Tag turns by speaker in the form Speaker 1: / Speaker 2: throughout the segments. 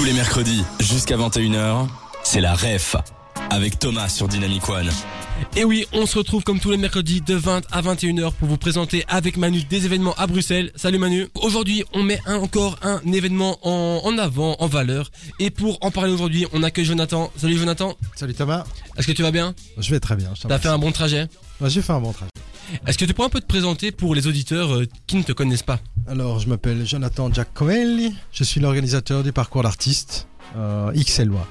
Speaker 1: Tous les mercredis, jusqu'à 21h, c'est la REF avec Thomas sur Dynamic One.
Speaker 2: Et oui, on se retrouve comme tous les mercredis de 20 à 21h pour vous présenter avec Manu des événements à Bruxelles. Salut Manu. Aujourd'hui, on met un- encore un événement en, en avant, en valeur. Et pour en parler aujourd'hui, on accueille Jonathan. Salut Jonathan.
Speaker 3: Salut Thomas,
Speaker 2: Est-ce que tu vas bien?
Speaker 3: Je vais très bien.
Speaker 2: T'as fait un bon trajet?
Speaker 3: J'ai fait un bon trajet.
Speaker 2: Est-ce que tu pourrais un peu te présenter pour les auditeurs euh, qui ne te connaissent pas
Speaker 3: Alors, je m'appelle Jonathan Giacomelli, je suis l'organisateur du parcours d'artiste euh, XLOA.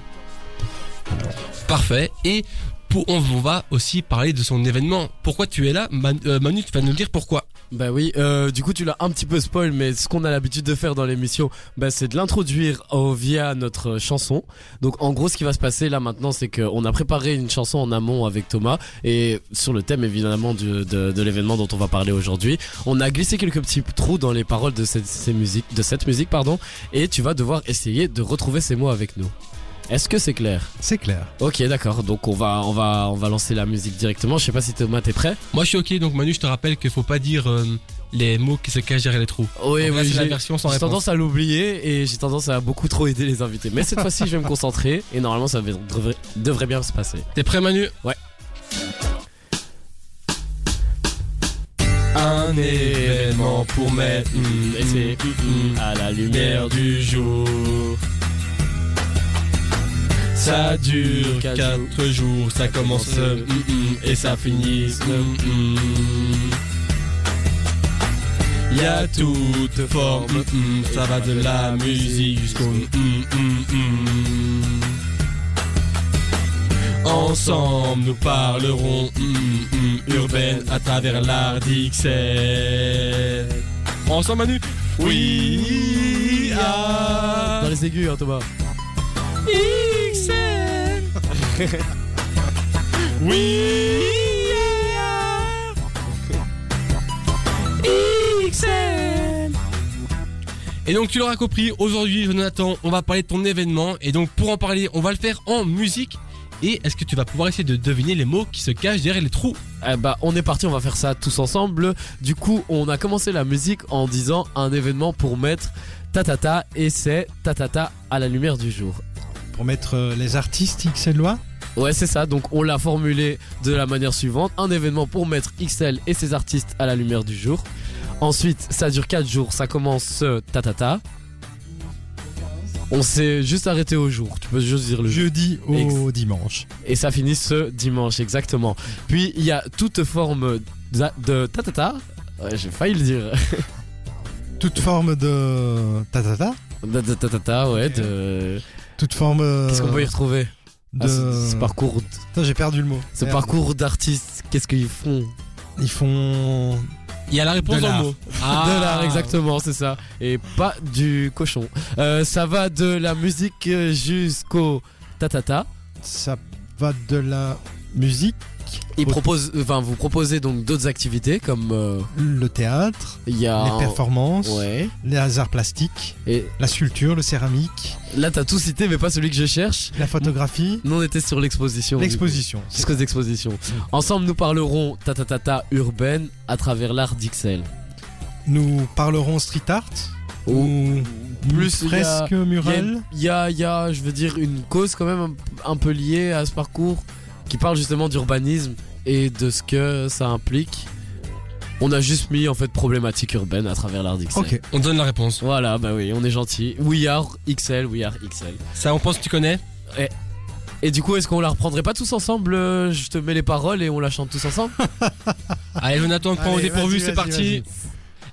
Speaker 2: Parfait. Et pour, on va aussi parler de son événement. Pourquoi tu es là? Man- euh, Manu, tu vas nous dire pourquoi.
Speaker 4: Bah oui, euh, du coup tu l'as un petit peu spoil, mais ce qu'on a l'habitude de faire dans l'émission, bah, c'est de l'introduire via notre chanson. Donc en gros ce qui va se passer là maintenant, c'est qu'on a préparé une chanson en amont avec Thomas, et sur le thème évidemment de, de l'événement dont on va parler aujourd'hui, on a glissé quelques petits trous dans les paroles de cette, ces de cette musique, pardon, et tu vas devoir essayer de retrouver ces mots avec nous. Est-ce que c'est clair?
Speaker 3: C'est clair.
Speaker 4: Ok, d'accord. Donc on va, on va, on va lancer la musique directement. Je sais pas si Thomas t'es prêt?
Speaker 2: Moi je suis ok, donc Manu, je te rappelle qu'il faut pas dire euh, les mots qui se cachent derrière les trous.
Speaker 4: Oui, oui, j'ai-
Speaker 2: version sans
Speaker 4: J'ai
Speaker 2: réponse.
Speaker 4: tendance à l'oublier et j'ai tendance à beaucoup trop aider les invités. Mais cette fois-ci, je vais me concentrer et normalement, ça devrait, bien se passer.
Speaker 2: T'es prêt Manu?
Speaker 4: Ouais.
Speaker 2: Un événement pour mettre
Speaker 4: Mm, et c'est mm, mm, à la lumière du jour.
Speaker 2: Ça dure
Speaker 4: Quatre
Speaker 2: 4 jours, ça commence
Speaker 4: euh,
Speaker 2: mm, mm, et ça finit mm, mm. Y a toute forme, mm, mm, ça va de la musique jusqu'au mm, mm, mm. Ensemble nous parlerons mm, mm, urbaine à travers l'art d'Ixelles. Ensemble Manu? Oui ah.
Speaker 4: Dans les aigus, hein, Thomas.
Speaker 2: Oui Et donc tu l'auras compris, aujourd'hui Jonathan, on va parler de ton événement et donc pour en parler, on va le faire en musique. Et est-ce que tu vas pouvoir essayer de deviner les mots qui se cachent derrière les trous
Speaker 4: Eh bah, on est parti, on va faire ça tous ensemble. Du coup, on a commencé la musique en disant un événement pour mettre tatata et c'est tatata à la lumière du jour.
Speaker 3: Pour mettre euh, les artistes XLOA,
Speaker 4: Ouais, c'est ça. Donc, on l'a formulé de la manière suivante un événement pour mettre XL et ses artistes à la lumière du jour. Ensuite, ça dure 4 jours. Ça commence ce tatata. On s'est juste arrêté au jour. Tu peux juste dire le jour.
Speaker 3: jeudi au dimanche.
Speaker 4: Et ça finit ce dimanche, exactement. Puis, il y a toute forme de, de tatata. Ouais, j'ai failli le dire.
Speaker 3: Toute forme de tatata,
Speaker 4: De, de tatata, ouais. De...
Speaker 3: toute forme euh,
Speaker 4: Qu'est-ce qu'on peut y retrouver
Speaker 3: de...
Speaker 4: Ah, ce, ce parcours,
Speaker 3: Putain, j'ai perdu le mot.
Speaker 4: ce
Speaker 3: Merde.
Speaker 4: parcours d'artistes. Qu'est-ce qu'ils font
Speaker 3: Ils font
Speaker 2: Il y a la réponse
Speaker 3: De
Speaker 2: dans le
Speaker 3: l'art.
Speaker 2: mot.
Speaker 4: De l'art, exactement, c'est ça. Et pas du cochon. Euh, ça va de la musique jusqu'au tatata.
Speaker 3: ça va de la musique,
Speaker 4: Il propose, enfin, vous proposez donc d'autres activités comme euh,
Speaker 3: le théâtre,
Speaker 4: il y a
Speaker 3: les performances,
Speaker 4: Ouais.
Speaker 3: les arts plastiques,
Speaker 4: Et
Speaker 3: la sculpture, le céramique,
Speaker 4: là, t'as tout cité, mais pas celui que je cherche.
Speaker 3: la photographie,
Speaker 4: Nous, on était sur l'exposition.
Speaker 3: l'exposition.
Speaker 4: coup. Jusqu'aux expositions. Ensemble, nous parlerons tatatata urbaine à travers l'art d'Ixelles.
Speaker 3: Nous parlerons street art ou
Speaker 4: Plus, il y a-
Speaker 3: fresque murale.
Speaker 4: Il y a, il y a, je veux dire, une cause quand même un, un peu liée à ce parcours qui parle justement d'urbanisme et de ce que ça implique. On a juste mis en fait problématique urbaine à travers l'art d'XL.
Speaker 3: Ok.
Speaker 2: On donne la réponse.
Speaker 4: Voilà, bah oui, on est gentil. We are XL, we are XL.
Speaker 2: Ça, on pense que tu connais
Speaker 4: Et du coup, est-ce qu'on la reprendrait pas tous ensemble euh, Je te mets les paroles et on la chante tous ensemble?
Speaker 2: Allez, Jonathan, prends au dépourvu, c'est
Speaker 3: vas-y,
Speaker 2: parti.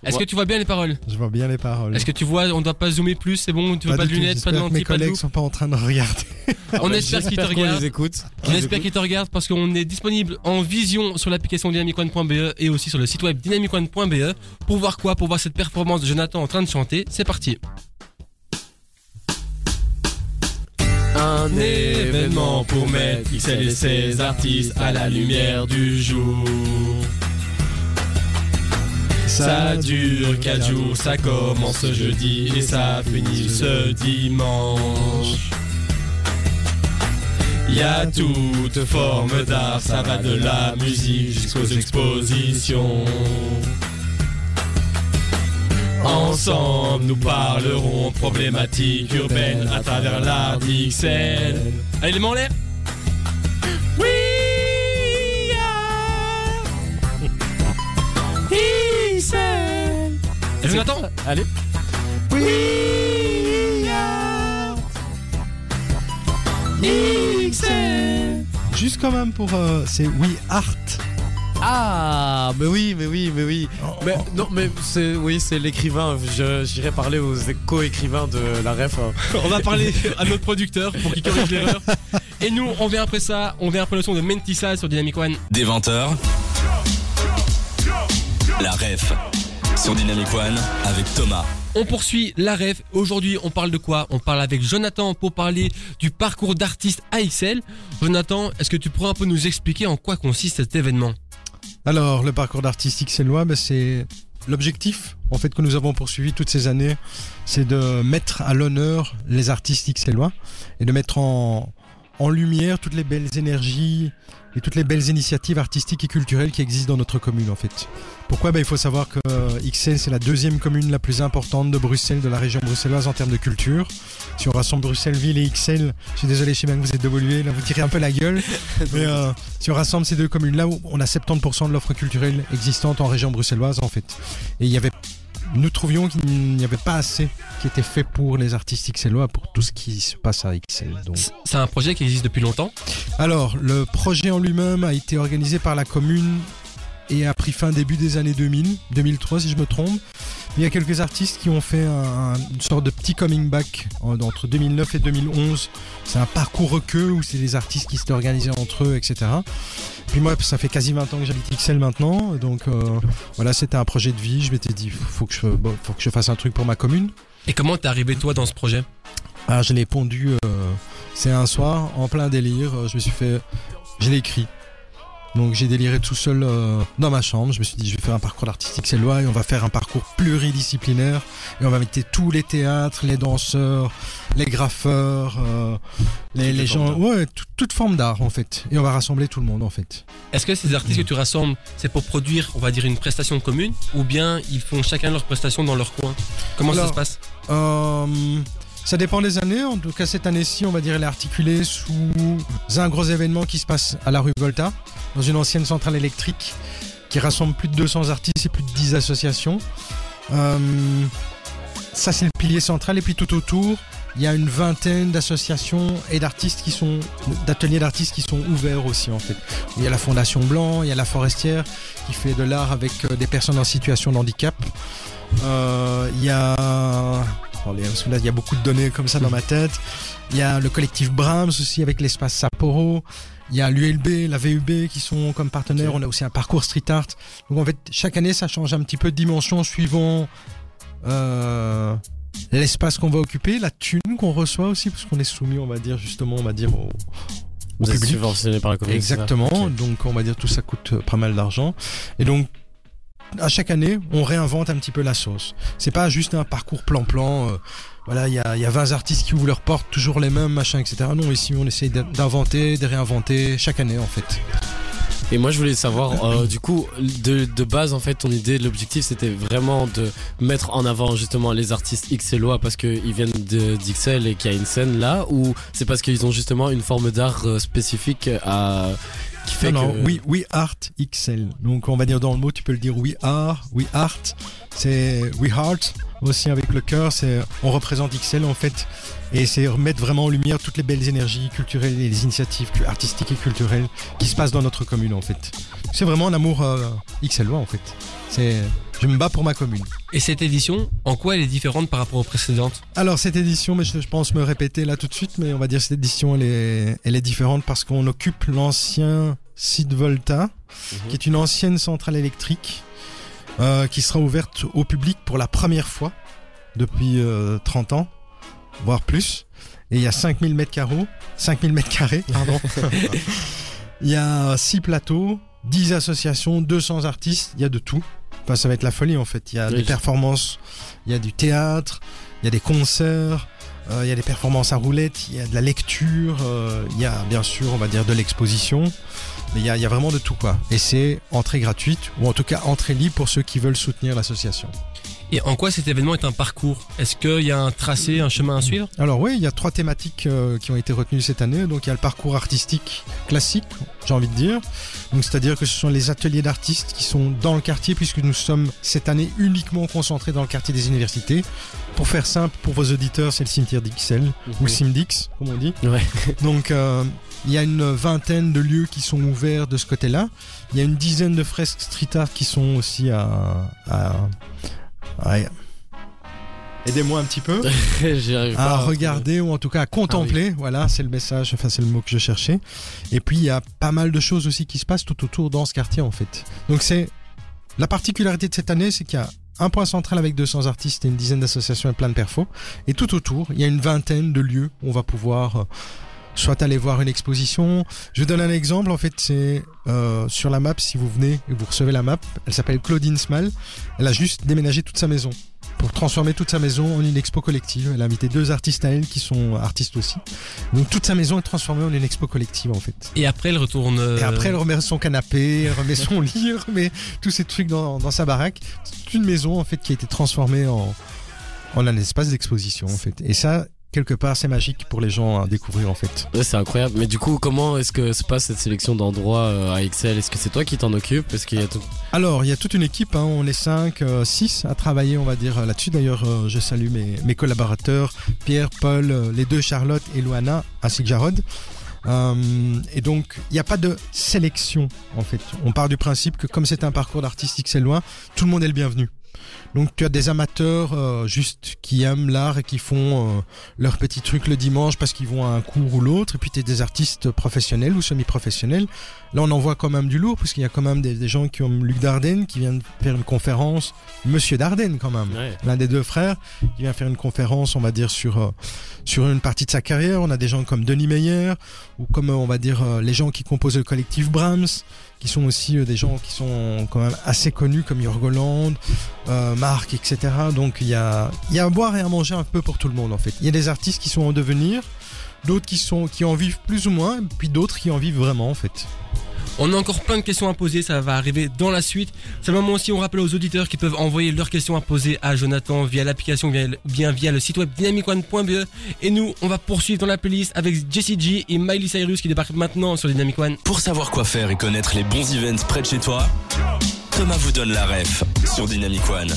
Speaker 2: Est-ce que tu vois bien les paroles
Speaker 3: Je vois bien les paroles.
Speaker 2: Est-ce que tu vois, on doit pas zoomer plus, c'est bon, tu veux pas, de lunettes, pas de
Speaker 3: que mes
Speaker 2: lentilles, pas de
Speaker 3: collègues sont pas en train de regarder.
Speaker 2: On espère qu'ils te regardent.
Speaker 4: les écoute.
Speaker 2: On espère qu'ils te regardent parce qu'on est disponible en vision sur l'application dynamicone.be et aussi sur le site web dynamicone.be pour voir quoi? Pour voir cette performance de Jonathan en train de chanter. C'est parti.
Speaker 4: Un
Speaker 2: événement pour mettre XL et ses artistes à la lumière du jour. Ça dure 4 jours, ça commence ce jeudi et ça finit ce dimanche. Y a toute forme d'art, ça va de la musique jusqu'aux expositions. Ensemble, nous parlerons problématiques urbaines à travers l'art. Allez, les mains l'air. Et Jonathan
Speaker 4: Allez.
Speaker 3: Juste quand même pour. euh, c'est We Art.
Speaker 4: Ah, mais oui, mais oui, mais oui.
Speaker 3: Oh,
Speaker 4: Mais
Speaker 3: oh.
Speaker 4: non, mais c'est oui, c'est l'écrivain. Je- J'irai parler aux co-écrivains de la ref.
Speaker 2: On va parler à notre producteur pour qu'il corrige l'erreur. Et nous, on vient après ça, on vient après le son de Mentissa sur Dynamic One.
Speaker 1: Des 20h. La ref sur Dynamic One avec Thomas.
Speaker 2: On poursuit la ref. Aujourd'hui, on parle de quoi? On parle avec Jonathan pour parler du parcours d'artiste AXL. Jonathan, est-ce que tu pourrais un peu nous expliquer en quoi consiste cet événement?
Speaker 3: Alors, le parcours d'artiste XLOA, ben, c'est l'objectif en fait que nous avons poursuivi toutes ces années, c'est de mettre à l'honneur les artistes XLOA et de mettre en, en lumière toutes les belles énergies et toutes les belles initiatives artistiques et culturelles qui existent dans notre commune en fait. Pourquoi? Ben, Il faut savoir que euh, XL c'est la deuxième commune la plus importante de Bruxelles, de la région bruxelloise en termes de culture. Si on rassemble Bruxelles-Ville et XL, je suis désolé, je sais bien que vous êtes d'évoluer, là vous tirez un peu la gueule. Mais euh, si on rassemble ces deux communes-là, on a 70% de l'offre culturelle existante en région bruxelloise en fait. Et il y avait, nous trouvions qu'il n'y avait pas assez qui était fait pour les artistes XLOA, pour tout ce qui se passe à XL. Donc.
Speaker 2: C'est un projet qui existe depuis longtemps.
Speaker 3: Alors, le projet en lui-même a été organisé par la commune et a pris fin début des années 2000, 2003 si je me trompe. Il y a quelques artistes qui ont fait un- une sorte de petit coming back en- entre 2009 et 2011. C'est un parcours requeux où c'est des artistes qui s'étaient organisés entre eux, etc. Puis moi, ça fait quasi 20 ans que j'habite XL maintenant. Donc euh, voilà, c'était un projet de vie. Je m'étais dit, faut que, je, bon, faut que je fasse un truc pour ma commune.
Speaker 2: Et comment t'es arrivé toi dans ce projet?
Speaker 3: Ah, je l'ai pondu. euh, c'est un soir, en plein délire. Je me suis fait. Je l'ai écrit. Donc j'ai déliré tout seul euh, dans ma chambre. Je me suis dit, je vais faire un parcours d'artistique c'est loi et on va faire un parcours pluridisciplinaire. Et on va inviter tous les théâtres, les danseurs, les graffeurs, euh, les, gens. Ouais, tout- toute forme d'art en fait. Et on va rassembler tout le monde en fait.
Speaker 2: Est-ce que ces artistes que tu rassembles, c'est pour produire, on va dire, une prestation commune Ou bien ils font chacun leur prestation dans leur coin? Comment ça se passe?
Speaker 3: Euh, ça dépend des années. En tout cas, cette année-ci, on va dire, elle est articulée sous un gros événement qui se passe à la rue Volta, dans une ancienne centrale électrique qui rassemble plus de 200 artistes et plus de 10 associations. Euh, ça, c'est le pilier central. Et puis tout autour, il y a une vingtaine d'associations et d'artistes qui sont, d'ateliers d'artistes qui sont ouverts aussi, en fait. Il y a la Fondation Blanc, il y a la Forestière qui fait de l'art avec euh, des personnes en situation de handicap. Euh, Il y a. Parce que là, il y a beaucoup de données comme ça dans ma tête. Il y a le collectif Brahms aussi avec l'espace Sapporo. Il y a l'ULB, la VUB qui sont comme partenaires. On a aussi un parcours street art. Donc en fait, chaque année, ça change un petit peu de dimension suivant euh, l'espace qu'on va occuper, la thune qu'on reçoit aussi, parce qu'on est soumis, on va dire justement, on va dire au,
Speaker 4: Vous êtes subventionné par la commune.
Speaker 3: Exactement. Donc on va dire tout ça coûte pas mal d'argent. Et donc à chaque année, on réinvente un petit peu la sauce. C'est pas juste un parcours plan-plan. euh, voilà, il y a, il y a 20 artistes qui ouvrent leurs portes, toujours les mêmes, machin, etc. Non, ici on essaye d'in- d'inventer, de réinventer chaque année en fait.
Speaker 4: Et moi, je voulais savoir, euh, du coup, de, de base, en fait, ton idée, l'objectif, c'était vraiment de mettre en avant justement les artistes XLOA parce qu'ils viennent d'XL et qu'il y a une scène là, ou c'est parce qu'ils ont justement une forme d'art euh, spécifique à qui fait
Speaker 3: non, non,
Speaker 4: que
Speaker 3: we art XL. Donc on va dire dans le mot, tu peux le dire we are, we art. C'est we heart aussi avec le cœur. C'est on représente XL en fait, et c'est remettre vraiment en lumière toutes les belles énergies culturelles et les initiatives artistiques et culturelles qui se passent dans notre commune en fait. C'est vraiment un amour euh, XLois en fait. C'est je me bats pour ma commune.
Speaker 2: Et cette édition, en quoi elle est différente par rapport aux précédentes?
Speaker 3: Alors cette édition, mais je, je pense me répéter là tout de suite, mais on va dire cette édition elle est, elle est différente parce qu'on occupe l'ancien site Volta, qui est une ancienne centrale électrique euh, qui sera ouverte au public pour la première fois depuis euh, 30 ans, voire plus. Et il y a 5000 mètres carreaux, 5000 mètres carrés, pardon. il y a 6 plateaux, 10 associations, 200 artistes, il y a de tout. Enfin, ça va être la folie en fait. Il y a
Speaker 4: Oui,
Speaker 3: des performances, il y a du théâtre, il y a des concerts, euh, il y a des performances à roulettes, il y a de la lecture, euh, il y a bien sûr, on va dire, de l'exposition. Mais il y, a, il y a vraiment de tout quoi. Et c'est entrée gratuite, ou en tout cas entrée libre pour ceux qui veulent soutenir l'association.
Speaker 2: Et en quoi cet événement est un parcours? Est-ce qu'il y a un tracé, un chemin à suivre?
Speaker 3: Alors oui, il y a trois thématiques euh, qui ont été retenues cette année. Donc il y a le parcours artistique classique, j'ai envie de dire. Donc c'est-à-dire que ce sont les ateliers d'artistes qui sont dans le quartier puisque nous sommes cette année uniquement concentrés dans le quartier des universités. Pour faire simple, pour vos auditeurs, c'est le cimetière d'Ixelles ou Simdix, comme on dit.
Speaker 4: Ouais.
Speaker 3: Donc euh, il y a une vingtaine de lieux qui sont ouverts de ce côté-là. Il y a une dizaine de fresques street art qui sont aussi à... à, Aidez-moi un petit peu
Speaker 4: J'y arrive pas.
Speaker 3: à regarder ou en tout cas à contempler. Voilà, c'est le message, enfin c'est le mot que je cherchais. Et puis il y a pas mal de choses aussi qui se passent tout autour dans ce quartier en fait. Donc c'est la particularité de cette année, c'est qu'il y a un point central avec 200 artistes et une dizaine d'associations et plein de perfos. Et tout autour, il y a une vingtaine de lieux où on va pouvoir euh, soit aller voir une exposition. Je donne un exemple, en fait, c'est euh, sur la map, si vous venez et vous recevez la map, elle s'appelle Claudine Small. Elle a juste déménagé toute sa maison pour transformer toute sa maison en une expo collective. Elle a invité deux artistes à elle qui sont artistes aussi. Donc toute sa maison est transformée en une expo collective en fait.
Speaker 2: Et après, elle retourne. euh,
Speaker 3: Et après, elle remet son canapé, elle remet son lit, elle remet tous ces trucs dans, dans sa baraque. C'est une maison en fait qui a été transformée en, en un espace d'exposition en fait. Et ça, quelque part, c'est magique pour les gens à découvrir en fait.
Speaker 4: Ouais, c'est incroyable. Mais du coup, comment est-ce que se passe cette sélection d'endroits euh, à Excel? Est-ce que c'est toi qui t'en occupes? Est-ce qu'il y a tout...
Speaker 3: Alors, il y a toute une équipe, hein, on est 5, 6 à travailler, on va dire, là-dessus. D'ailleurs, euh, je salue mes, mes collaborateurs, Pierre, Paul, euh, les deux Charlotte et Luana, ainsi que Jarod. Euh, et donc, il n'y a pas de sélection, en fait. On part du principe que comme c'est un parcours d'artistique, c'est loin, tout le monde est le bienvenu. Donc tu as des amateurs euh, juste qui aiment l'art et qui font euh, leur petit truc le dimanche parce qu'ils vont à un cours ou l'autre. Et puis tu as des artistes professionnels ou semi-professionnels. Là on en voit quand même du lourd parce qu'il y a quand même des, des gens qui ont Luc Dardenne qui vient de faire une conférence. Monsieur Dardenne quand même
Speaker 4: Ouais.
Speaker 3: l'un des deux frères, qui vient faire une conférence, on va dire, sur, euh, sur une partie de sa carrière. On a des gens comme Denis Meyer, ou comme, euh, on va dire, euh, les gens qui composent le collectif Brahms, qui sont aussi euh, des gens qui sont quand même assez connus, comme Yorgoland, euh, Marc, etc. Donc il y a, y a à boire et à manger un peu pour tout le monde, en fait. Il y a des artistes qui sont en devenir, d'autres qui, sont, qui en vivent plus ou moins, puis d'autres qui en vivent vraiment, en fait.
Speaker 2: On a encore plein de questions à poser, ça va arriver dans la suite. C'est le moment aussi, on rappelle aux auditeurs qui peuvent envoyer leurs questions à poser à Jonathan via l'application ou bien via le site web dynamicone.be. Et nous, on va poursuivre dans la playlist avec Jessie G et Miley Cyrus qui débarquent maintenant sur Dynamic One.
Speaker 1: Pour savoir quoi faire et connaître les bons events près de chez toi, Thomas vous donne la ref sur Dynamic One.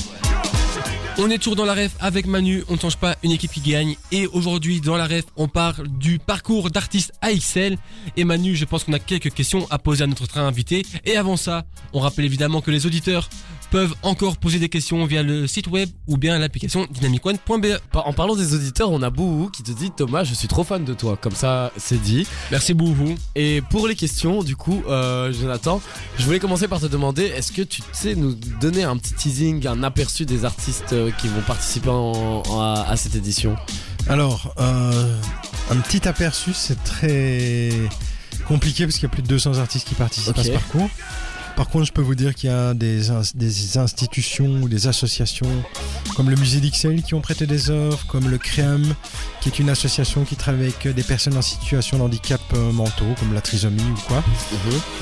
Speaker 2: On est toujours dans la ref avec Manu, on ne change pas une équipe qui gagne. Et aujourd'hui, dans la ref, on parle du parcours d'artiste AXL. Et Manu, je pense qu'on a quelques questions à poser à notre train invité. Et avant ça, on rappelle évidemment que les auditeurs peuvent encore poser des questions via le site web ou bien l'application dynamicone.be.
Speaker 4: En parlant des auditeurs, on a Bouhou qui te dit Thomas, je suis trop fan de toi. Comme ça, c'est dit.
Speaker 2: Merci beaucoup.
Speaker 4: Et pour les questions, du coup, euh, Jonathan, je voulais commencer par te demander est-ce que tu sais nous donner un petit teasing, un aperçu des artistes euh, qui vont participer en- en- à, à cette édition?
Speaker 3: Alors, euh, un petit aperçu, c'est très compliqué parce qu'il y a plus de 200 artistes qui participent à ce parcours. Par contre, je peux vous dire qu'il y a des, ins- des institutions ou des associations comme le musée d'Ixelles qui ont prêté des œuvres, comme le CREAM, qui est une association qui travaille avec des personnes en situation de handicap euh, mentaux, comme la trisomie ou quoi.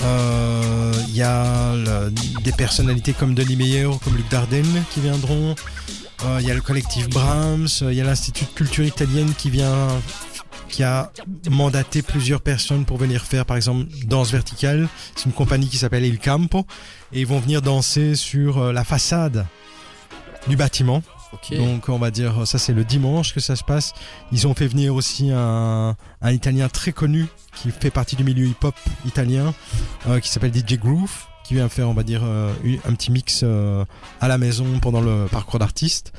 Speaker 3: Euh, Il y a le- des personnalités comme Denis Meyer ou comme Luc Dardenne qui viendront. Euh, Il y a le collectif Brahms, euh, il y a l'Institut de culture italienne qui vient qui a mandaté plusieurs personnes pour venir faire par exemple danse verticale. C'est une compagnie qui s'appelle Il Campo et ils vont venir danser sur euh, la façade du bâtiment. Donc on va dire ça c'est le dimanche que ça se passe. Ils ont fait venir aussi un, un Italien très connu qui fait partie du milieu hip-hop italien euh, qui s'appelle DJ Groove qui vient faire on va dire euh, un petit mix euh, à la maison pendant le parcours d'artiste.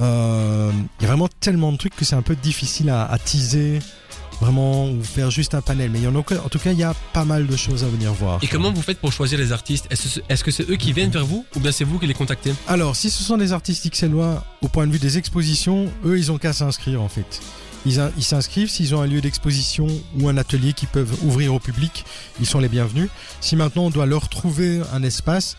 Speaker 3: Euh, Il y a vraiment tellement de trucs que c'est un peu difficile à, à teaser vraiment ou faire juste un panel. Mais il y en, a, en tout cas il y a pas mal de choses à venir voir.
Speaker 2: Et comment vous faites pour choisir les artistes? Est-ce que c'est eux qui viennent vers vous ou bien c'est vous qui les contactez?
Speaker 3: Alors, si ce sont des artistes xénois, au point de vue des expositions, eux, ils ont qu'à s'inscrire en fait. Ils in- ils s'inscrivent, s'ils ont un lieu d'exposition ou un atelier qui peuvent ouvrir au public, ils sont les bienvenus. Si maintenant on doit leur trouver un espace,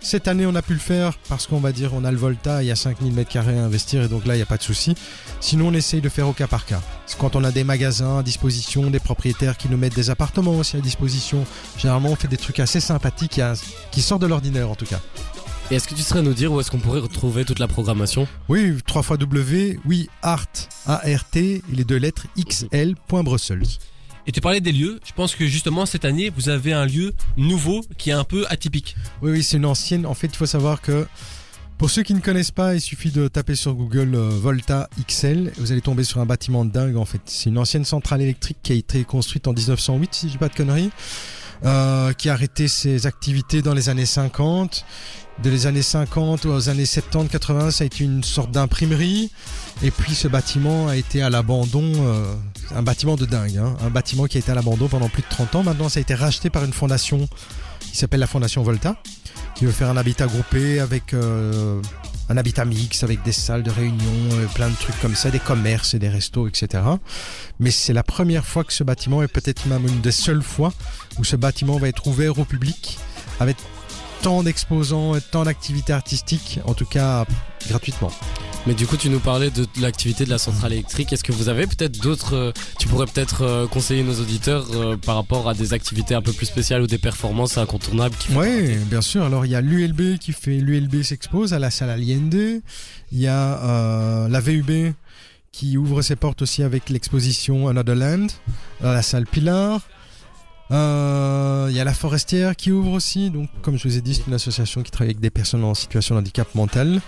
Speaker 3: cette année on a pu le faire parce qu'on va dire on a le Volta, il y a 5000 mètres carrés à investir et donc là il n'y a pas de souci. Sinon on essaye de faire au cas par cas. C'est quand on a des magasins à disposition, des propriétaires qui nous mettent des appartements aussi à disposition. Généralement on fait des trucs assez sympathiques à- qui sortent de l'ordinaire en tout cas.
Speaker 4: Et est-ce que tu serais nous dire où est-ce qu'on pourrait retrouver toute la programmation?
Speaker 3: Oui, 3 fois W, oui, art, A-R-T, les deux lettres XL.Brussels.
Speaker 2: Et tu parlais des lieux. Je pense que justement cette année, vous avez un lieu nouveau qui est un peu atypique.
Speaker 3: Oui, oui, c'est une ancienne. En fait, il faut savoir que pour ceux qui ne connaissent pas, il suffit de taper sur Google euh, Volta XL vous allez tomber sur un bâtiment de dingue en fait. C'est une ancienne centrale électrique qui a été construite en 1908, si je dis pas de conneries, euh, qui a arrêté ses activités dans les années 50. De les années 50 aux années 70-80, ça a été une sorte d'imprimerie. Et puis ce bâtiment a été à l'abandon, euh, un bâtiment de dingue, hein, un bâtiment qui a été à l'abandon pendant plus de 30 ans. Maintenant, ça a été racheté par une fondation qui s'appelle la Fondation Volta, qui veut faire un habitat groupé avec euh, un habitat mix, avec des salles de réunion, euh, plein de trucs comme ça, des commerces et des restos, etc. Mais c'est la première fois que ce bâtiment, et peut-être même une des seules fois, où ce bâtiment va être ouvert au public, avec tant d'exposants, et tant d'activités artistiques, en tout cas gratuitement.
Speaker 4: Mais du coup, tu nous parlais de l'activité de la centrale électrique. Est-ce que vous avez peut-être d'autres. euh, tu pourrais peut-être euh, conseiller nos auditeurs euh, par rapport à des activités un peu plus spéciales ou des performances incontournables
Speaker 3: Oui, bien sûr. Alors il y a l'ULB qui fait l'ULB s'expose à la salle Allende. Il y a euh, la VUB qui ouvre ses portes aussi avec l'exposition Another Land à la salle Pilar. Euh, Il y a la Forestière qui ouvre aussi. Donc, comme je vous ai dit, c'est une association qui travaille avec des personnes en situation de handicap mental,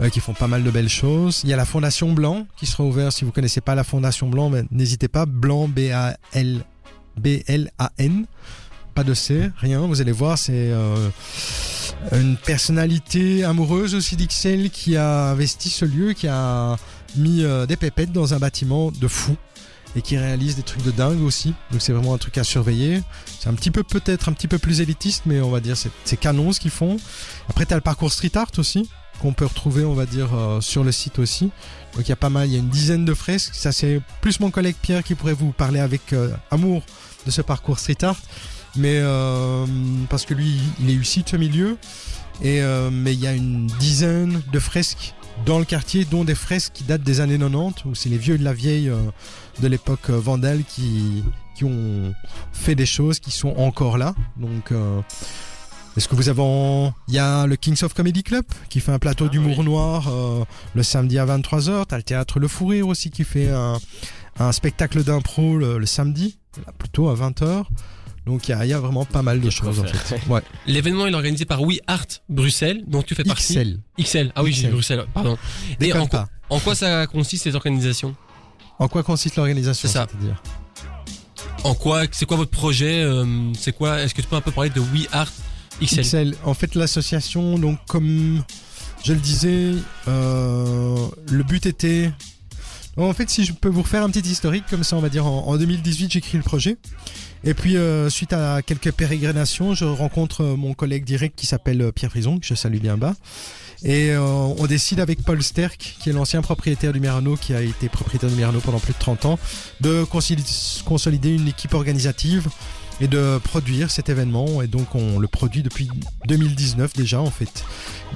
Speaker 3: euh, qui font pas mal de belles choses. Il y a la Fondation Blanc qui sera ouverte. Si vous connaissez pas la Fondation Blanc, ben, n'hésitez pas. Blanc, B-A-L, B-L-A-N. Pas de C, rien. Vous allez voir, c'est euh, une personnalité amoureuse aussi d'Ixelles qui a investi ce lieu, qui a mis euh, des pépettes dans un bâtiment de fou et qui réalise des trucs de dingue aussi. Donc c'est vraiment un truc à surveiller. C'est un petit peu peut-être un petit peu plus élitiste, mais on va dire c'est canon ce qu'ils font. Après t'as le parcours street art aussi qu'on peut retrouver, on va dire, euh, sur le site aussi. Donc il y a pas mal, il y a une dizaine de fresques. Ça c'est plus mon collègue Pierre qui pourrait vous parler avec euh, amour de ce parcours street art. Mais euh, parce que lui, il est issu de ce milieu. Et euh, mais il y a une dizaine de fresques dans le quartier, dont des fresques qui datent des années 90, où c'est les vieux de la vieille euh, de l'époque euh, vandale qui, qui ont fait des choses qui sont encore là. Donc, euh, est-ce que vous avez... en- Il y a le Kings of Comedy Club qui fait un plateau
Speaker 4: Ah,
Speaker 3: d'humour
Speaker 4: oui.
Speaker 3: noir le samedi à 23h. T'as le théâtre Le Fou Rire aussi qui fait un, un spectacle d'impro le, le samedi, là, plutôt à 20h. Donc il y a, il y a vraiment pas mal de choses en fait. Ouais.
Speaker 2: L'événement est organisé par We Art Bruxelles, dont tu fais partie.
Speaker 3: XL.
Speaker 2: XL. Ah oui, j'ai. Bruxelles, pardon. Et en, quoi-
Speaker 3: pas.
Speaker 2: en quoi ça consiste cette organisation
Speaker 3: En quoi consiste l'organisation
Speaker 2: C'est ça.
Speaker 3: c'est-à-dire?
Speaker 2: En quoi C'est quoi votre projet euh, C'est quoi Est-ce que tu peux un peu parler de We Art XL
Speaker 3: XL. En fait, l'association, donc comme je le disais, euh, le but était. En fait, si je peux vous refaire un petit historique, comme ça, on va dire en, en 2018, j'écris le projet. Et puis, euh, suite à quelques pérégrinations, je rencontre euh, mon collègue direct qui s'appelle euh, Pierre Frison, que je salue bien bas. Et euh, on décide avec Paul Sterck, qui est l'ancien propriétaire du Mirano, qui a été propriétaire du Mirano pendant plus de 30 ans, de consoli- consolider une équipe organisative et de produire cet événement. Et donc on le produit depuis 2019 déjà en fait.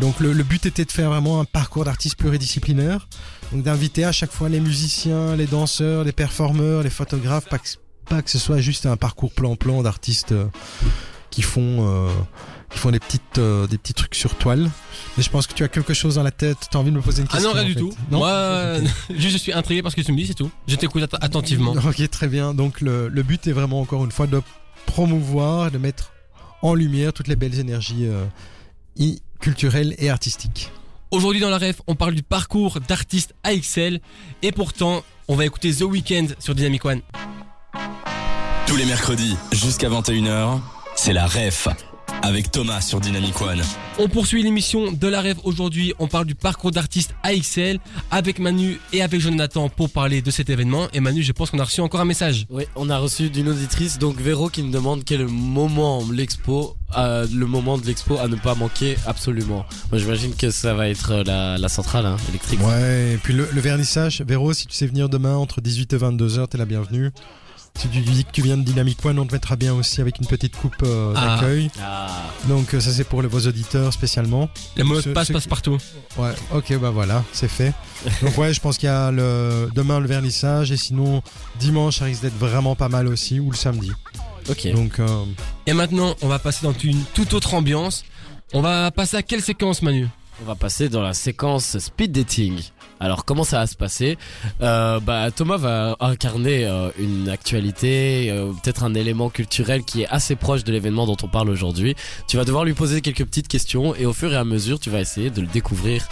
Speaker 3: Donc le, le but était de faire vraiment un parcours d'artistes pluridisciplinaire. Donc d'inviter à chaque fois les musiciens, les danseurs, les performeurs, les photographes, pas que, pas que ce soit juste un parcours plan-plan d'artistes euh, qui font... euh, qui font des petites euh, des petits trucs sur toile mais je pense que tu as quelque chose dans la tête tu as envie de me poser une
Speaker 2: Ah
Speaker 3: question
Speaker 2: non, rien
Speaker 3: en
Speaker 2: du
Speaker 3: fait.
Speaker 2: tout.
Speaker 3: non
Speaker 2: Moi, euh, juste je suis intrigué par ce que tu me dis, c'est tout. Je t'écoute att- attentivement.
Speaker 3: Ok, très bien. Donc le, le but est vraiment encore une fois de promouvoir, de mettre en lumière toutes les belles énergies euh, culturelles et artistiques.
Speaker 2: Aujourd'hui dans la ref, on parle du parcours d'artiste AXL et pourtant, on va écouter The Weeknd sur Dynamic One.
Speaker 1: Tous les mercredis, jusqu'à 21h, c'est la REF. Avec Thomas sur Dynamic One.
Speaker 2: On poursuit l'émission de la rêve aujourd'hui. On parle du parcours d'artiste AXL avec Manu et avec Jonathan pour parler de cet événement. Et Manu, je pense qu'on a reçu encore un message.
Speaker 4: Oui, on a reçu d'une auditrice, donc Véro, qui nous demande quel est le moment l'expo, euh, le moment de l'expo à ne pas manquer absolument. Moi, j'imagine que ça va être euh, la, la centrale hein, électrique.
Speaker 3: Ouais, et puis le, le vernissage, Véro, si tu sais venir demain entre 18 et 22 heures, t'es la bienvenue. Si tu dis que tu viens de Dynamic One, on te mettra bien aussi avec une petite coupe euh,
Speaker 2: Ah.
Speaker 3: d'accueil.
Speaker 4: Ah.
Speaker 3: Donc euh, ça c'est pour les- vos auditeurs spécialement.
Speaker 2: Le mot de passe passe partout.
Speaker 3: Ouais, ok, bah voilà, c'est fait. Donc ouais, je pense qu'il y a le demain le vernissage et sinon dimanche ça risque d'être vraiment pas mal aussi ou le samedi.
Speaker 4: Ok.
Speaker 3: Donc euh,
Speaker 2: Et maintenant, on va passer dans une toute autre ambiance. On va passer à quelle séquence, Manu?
Speaker 4: On va passer dans la séquence speed dating. Alors comment ça va se passer euh, Bah Thomas va incarner euh, une actualité, euh, peut-être un élément culturel qui est assez proche de l'événement dont on parle aujourd'hui. Tu vas devoir lui poser quelques petites questions et au fur et à mesure tu vas essayer de le découvrir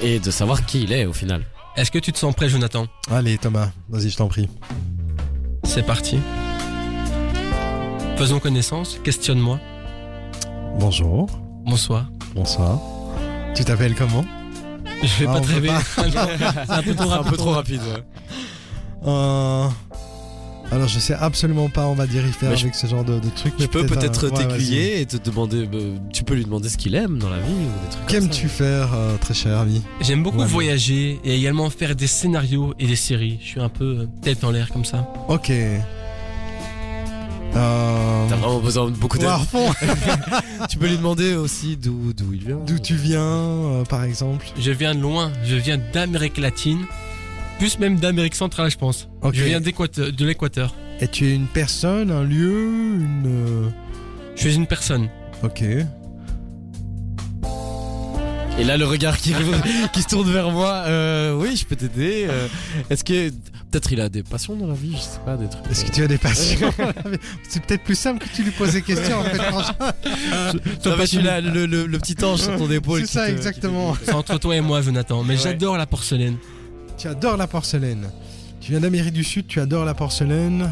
Speaker 4: et de savoir qui il est au final.
Speaker 2: Est-ce que tu te sens prêt, Jonathan?
Speaker 3: Allez Thomas, vas-y je t'en prie.
Speaker 2: C'est parti. Faisons connaissance, questionne-moi.
Speaker 3: Bonjour,
Speaker 2: Bonsoir.
Speaker 3: bonsoir. Tu t'appelles comment?
Speaker 2: Je vais
Speaker 3: Ah,
Speaker 2: pas
Speaker 3: on
Speaker 2: te
Speaker 3: peut
Speaker 2: rêver. C'est un peu trop
Speaker 4: un
Speaker 2: rapide.
Speaker 4: peu trop rapide. ouais.
Speaker 3: Euh, Alors je sais absolument pas on va dire y faire
Speaker 4: Mais je-
Speaker 3: avec ce genre de, de trucs.
Speaker 4: Tu peux peut-être
Speaker 3: ouais,
Speaker 4: t'aiguiller et te demander. euh, tu peux lui demander ce qu'il aime dans la vie ou des trucs
Speaker 3: Qu'aimes-tu faire euh, très cher ami?
Speaker 2: J'aime beaucoup voyager et également faire des scénarios et des séries. Je suis un peu tête en l'air comme ça.
Speaker 3: Ok.
Speaker 4: Besoin de beaucoup d'aide. tu peux lui demander aussi d'où d'où il vient.
Speaker 3: D'où tu viens euh, par exemple
Speaker 2: Je viens de loin. Je viens d'Amérique latine. Plus même d'Amérique centrale, je pense. Je viens d'Équateur- de l'Équateur.
Speaker 3: Et tu es une personne, un lieu, une... euh,
Speaker 2: Je suis une personne.
Speaker 3: Ok.
Speaker 4: Et là, le regard qui, qui se tourne vers moi. Euh, oui, je peux t'aider. euh, Est-ce que peut-être il a des passions dans la vie Je sais pas, des trucs.
Speaker 3: Est-ce que tu as des passions C'est peut-être plus simple que tu lui poses des questions en fait. franchement.
Speaker 4: Toi, je suis là, le, le- le petit ange sur ton épaule.
Speaker 3: C'est ça
Speaker 4: te-
Speaker 3: exactement.
Speaker 2: C'est entre toi et moi, Jonathan. Mais
Speaker 4: Ouais.
Speaker 2: j'adore la porcelaine.
Speaker 3: Tu adores la porcelaine. Tu viens d'Amérique du Sud, tu adores la porcelaine.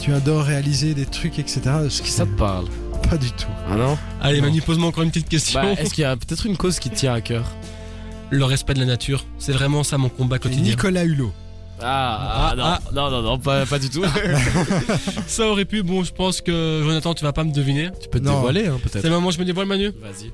Speaker 3: Tu adores réaliser des trucs, etc. Ce qui
Speaker 4: qui ça te parle
Speaker 3: Pas du tout.
Speaker 4: Ah non
Speaker 2: Allez,
Speaker 3: Non.
Speaker 2: Manu, pose-moi encore une petite question.
Speaker 4: bah, Est-ce qu'il y a peut-être une cause qui te tient à cœur?
Speaker 2: Le respect de la nature. C'est vraiment ça mon combat quotidien.
Speaker 3: Nicolas Hulot.
Speaker 4: Ah,
Speaker 2: Ah,
Speaker 4: non,
Speaker 2: ah.
Speaker 4: non, non, non, pas, pas du tout.
Speaker 2: Ça aurait pu. Bon, je pense que Jonathan, tu vas pas me deviner.
Speaker 4: tu peux te
Speaker 3: Non.
Speaker 4: dévoiler, hein,
Speaker 2: C'est
Speaker 4: peut-être.
Speaker 2: le moment où je me dévoile, Manu
Speaker 4: Vas-y.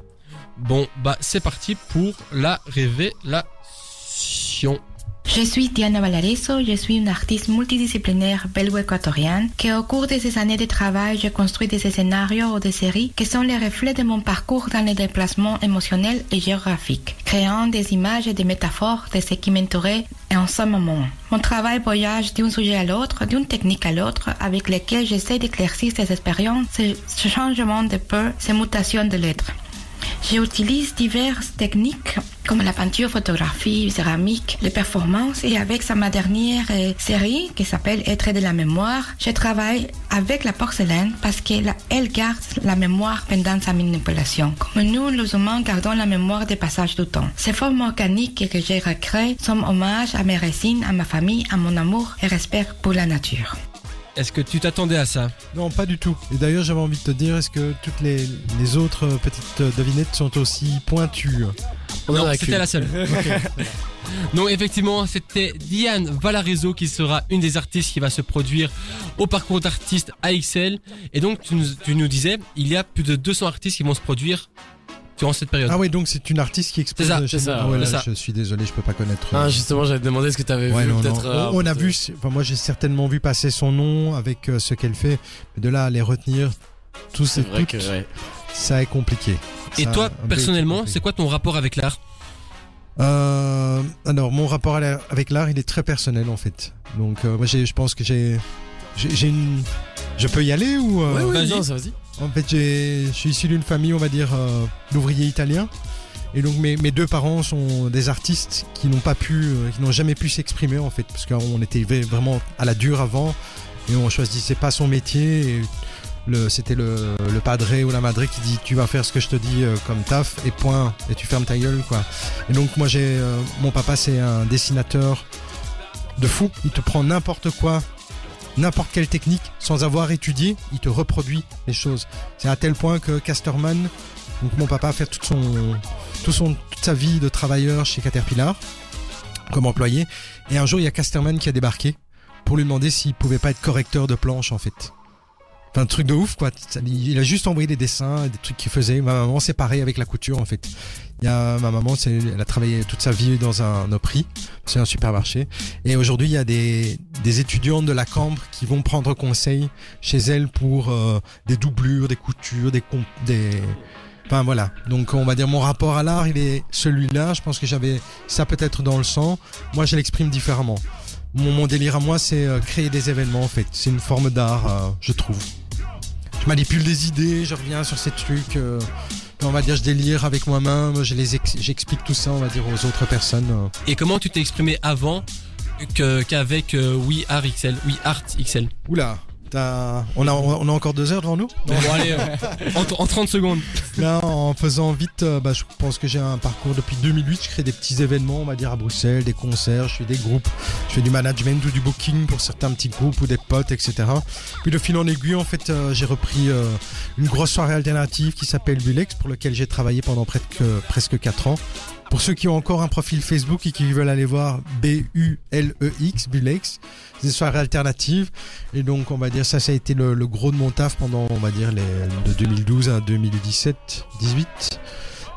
Speaker 2: Bon, bah, c'est parti pour la révélation.
Speaker 5: Je suis Diana Valarizo, je suis une artiste multidisciplinaire belgo-équatorienne que au cours de ces années de travail, je construis des scénarios ou des séries qui sont les reflets de mon parcours dans les déplacements émotionnels et géographiques, créant des images et des métaphores de ce qui m'entourait en ce moment. Mon travail voyage d'un sujet à l'autre, d'une technique à l'autre, avec lesquelles j'essaie d'éclaircir ces expériences, ce ce changement de peur, ces mutations de l'être. J'utilise diverses techniques comme la peinture, photographie, céramique, les performances et avec sa ma dernière euh, série qui s'appelle Être de la mémoire, je travaille avec la porcelaine parce qu'elle elle garde la mémoire pendant sa manipulation. Comme nous, les humains, gardons la mémoire des passages du temps. Ces formes organiques que j'ai recréées sont hommage à mes racines, à ma famille, à mon amour et respect pour la nature.
Speaker 2: Est-ce que tu t'attendais à ça?
Speaker 3: Non, pas du tout. Et d'ailleurs, j'avais envie de te dire, est-ce que toutes les, les autres petites euh, devinettes sont aussi pointues?
Speaker 4: On
Speaker 2: Non, c'était la seule. non, effectivement, c'était Diane Valarizo qui sera une des artistes qui va se produire au parcours d'artiste AXL. Et donc, tu nous, tu nous disais, il y a plus de 200 artistes qui vont se produire durant cette période.
Speaker 3: Ah oui, donc c'est une artiste qui expose.
Speaker 2: C'est ça, c'est.
Speaker 3: Ah ouais, là,
Speaker 2: ça.
Speaker 3: Je suis désolé, je peux pas connaître. euh,
Speaker 4: Ah, justement, j'avais demandé ce que t'avais
Speaker 3: Ouais,
Speaker 4: vu.
Speaker 3: non, non.
Speaker 4: peut-être. euh,
Speaker 3: On, on a vu, enfin, moi j'ai certainement vu passer son nom avec euh, ce qu'elle fait, mais de là à les retenir, tous
Speaker 4: C'est
Speaker 3: ces
Speaker 4: vrai
Speaker 3: toutes,
Speaker 4: que. ouais.
Speaker 3: ça est compliqué.
Speaker 2: Et
Speaker 3: Ça,
Speaker 2: toi, personnellement, c'est quoi ton rapport avec l'art?
Speaker 3: Euh, alors, mon rapport avec l'art, il est très personnel en fait. Donc, moi, j'ai- je pense que j'ai j'ai une, je peux y aller ou euh,
Speaker 4: Ouais, ouais,
Speaker 2: vas-y.
Speaker 4: vas-y.
Speaker 3: En fait, j'ai- je suis issu d'une famille, on va dire, euh, d'ouvriers italiens. Et donc, mes, mes deux parents sont des artistes qui n'ont pas pu, euh, qui n'ont jamais pu s'exprimer, en fait, parce qu'on était v- vraiment à la dure avant et on choisissait pas son métier. Et le, c'était le, le padré ou la madré qui dit Tu vas faire ce que je te dis euh, comme taf, et point, et tu fermes ta gueule, quoi. Et donc, moi, j'ai, euh, mon papa, c'est un dessinateur de fou. Il te prend n'importe quoi n'importe quelle technique sans avoir étudié, il te reproduit les choses. C'est à tel point que Casterman, donc mon papa fait toute, son, tout son, toute sa vie de travailleur chez Caterpillar comme employé. Et un jour, il y a Casterman qui a débarqué pour lui demander s'il pouvait pas être correcteur de planche en fait. Enfin, un truc de ouf quoi. Il a juste envoyé des dessins, des trucs qu'il faisait. Ma maman, c'est pareil avec la couture en fait. Il y a ma maman, elle a travaillé toute sa vie dans un Opry, c'est un supermarché. Et aujourd'hui, il y a des, des étudiantes de la Cambre qui vont prendre conseil chez elle pour euh, des doublures, des coutures, des, des... Enfin voilà. Donc on va dire mon rapport à l'art, il est celui-là. Je pense que j'avais ça peut-être dans le sang. Moi, je l'exprime différemment. Mon, mon délire à moi, c'est euh, créer des événements en fait. C'est une forme d'art, euh, je trouve. Je manipule des idées, je reviens sur ces trucs. euh, on va dire, je délire avec moi-même, je les ex- j'explique tout ça, on va dire, aux autres personnes. euh.
Speaker 2: Et comment tu t'es exprimé avant que- qu'avec euh, We Art XL, We Art XL
Speaker 3: Oula, on a, on a encore deux heures devant nous
Speaker 2: Bon, allez, en, en 30 secondes.
Speaker 3: Là, en faisant vite, euh, bah, je pense que j'ai un parcours depuis 2008. Je crée des petits événements, on va dire à Bruxelles, des concerts, je fais des groupes, je fais du management ou du booking pour certains petits groupes ou des potes, etc. Puis de fil en aiguille, en fait, euh, j'ai repris euh, une grosse soirée alternative qui s'appelle Bulex, pour lequel j'ai travaillé pendant près de- presque 4 ans. Pour ceux qui ont encore un profil Facebook et qui veulent aller voir B-U-L-E-X, Bulex, c'est des soirées alternatives. Et donc, on va dire, ça, ça a été le, gros de mon taf pendant, on va dire, de 2012 à 2017, 18.